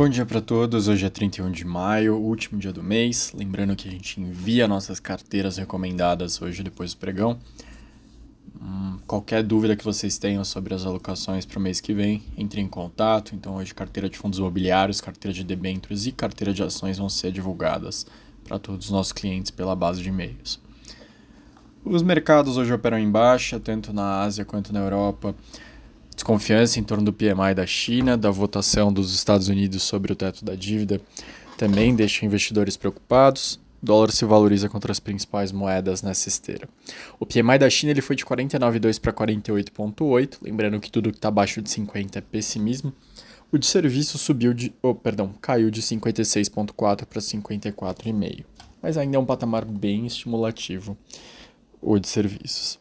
Bom dia para todos. Hoje é 31 de maio, último dia do mês. Lembrando que a gente envia nossas carteiras recomendadas hoje depois do pregão. Hum, qualquer dúvida que vocês tenham sobre as alocações para o mês que vem, entre em contato. Então, hoje, carteira de fundos imobiliários, carteira de debêntures e carteira de ações vão ser divulgadas para todos os nossos clientes pela base de e-mails. Os mercados hoje operam em baixa, tanto na Ásia quanto na Europa desconfiança em torno do PMI da China, da votação dos Estados Unidos sobre o teto da dívida também deixa investidores preocupados. O dólar se valoriza contra as principais moedas nessa esteira. O PMI da China ele foi de 49,2 para 48,8, lembrando que tudo que está abaixo de 50 é pessimismo. O de serviço subiu de, oh, perdão, caiu de 56,4 para 54,5, mas ainda é um patamar bem estimulativo o de serviços.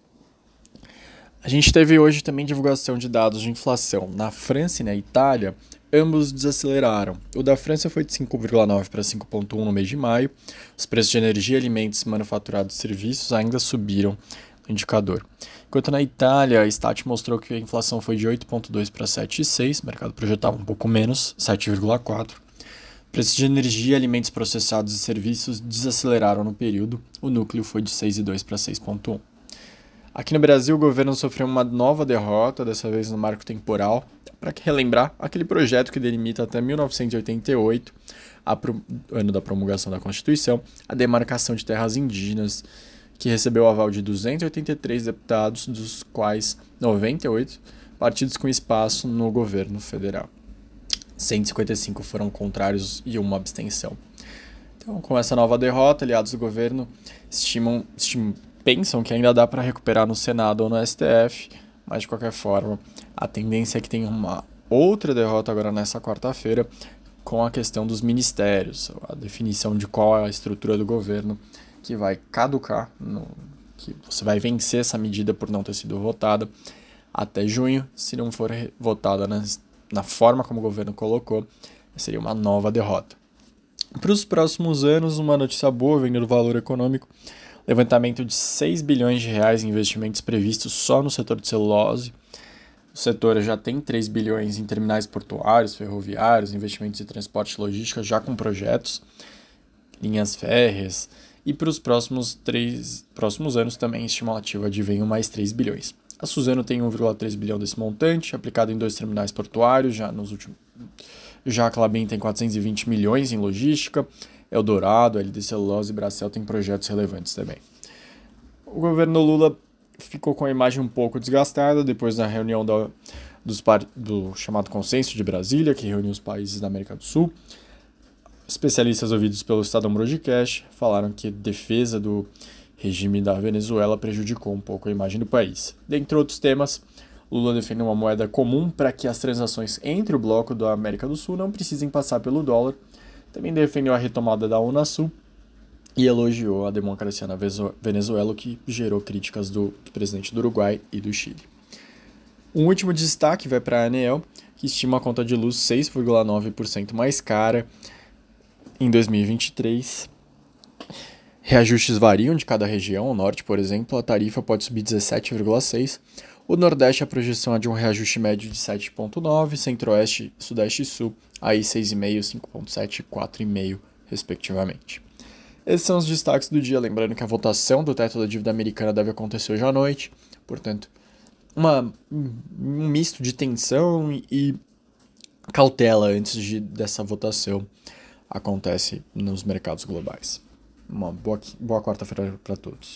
A gente teve hoje também divulgação de dados de inflação. Na França e na Itália, ambos desaceleraram. O da França foi de 5,9 para 5,1 no mês de maio. Os preços de energia, alimentos, manufaturados e serviços ainda subiram no indicador. Enquanto na Itália, a Stat mostrou que a inflação foi de 8,2 para 7,6, o mercado projetava um pouco menos, 7,4. Preços de energia, alimentos processados e serviços desaceleraram no período. O núcleo foi de 6,2 para 6,1. Aqui no Brasil, o governo sofreu uma nova derrota, dessa vez no marco temporal, para relembrar aquele projeto que delimita até 1988, pro, ano da promulgação da Constituição, a demarcação de terras indígenas, que recebeu o aval de 283 deputados, dos quais 98 partidos com espaço no governo federal. 155 foram contrários e uma abstenção. Então, com essa nova derrota, aliados do governo estimam, estimam pensam que ainda dá para recuperar no Senado ou no STF, mas de qualquer forma, a tendência é que tenha uma outra derrota agora nessa quarta-feira com a questão dos ministérios, a definição de qual é a estrutura do governo que vai caducar, no, que você vai vencer essa medida por não ter sido votada até junho, se não for votada na, na forma como o governo colocou, seria uma nova derrota. Para os próximos anos, uma notícia boa vem do valor econômico levantamento de 6 bilhões de reais em investimentos previstos só no setor de celulose. O setor já tem 3 bilhões em terminais portuários, ferroviários, investimentos em transporte e logística já com projetos, linhas férreas, e para os próximos, três, próximos anos também estimativa de venho mais 3 bilhões. A Suzano tem 1,3 bilhão desse montante, aplicado em dois terminais portuários, já nos últimos. Já a Clabin tem 420 milhões em logística, Eldorado, LD Celulose e Bracel têm projetos relevantes também. O governo Lula ficou com a imagem um pouco desgastada depois da reunião dos do chamado Consenso de Brasília, que reuniu os países da América do Sul. Especialistas ouvidos pelo Estadão Broadcast falaram que defesa do regime da Venezuela prejudicou um pouco a imagem do país. Dentre outros temas, Lula defendeu uma moeda comum para que as transações entre o bloco da América do Sul não precisem passar pelo dólar também defendeu a retomada da Unasul e elogiou a democracia na Venezuela, o que gerou críticas do, presidente do Uruguai e do Chile. Um último destaque vai para a Anel, que estima a conta de luz 6,9% mais cara em 2023. Reajustes variam de cada região. O norte, por exemplo, a tarifa pode subir 17,6%. O Nordeste, a projeção é de um reajuste médio de 7,9%, Centro-Oeste, Sudeste e Sul, aí 6,5%, 5,7% e 4,5%, respectivamente. Esses são os destaques do dia, lembrando que a votação do teto da dívida americana deve acontecer hoje à noite, portanto, uma, um misto de tensão e cautela antes de, dessa votação acontece nos mercados globais. Uma boa, boa quarta-feira para todos.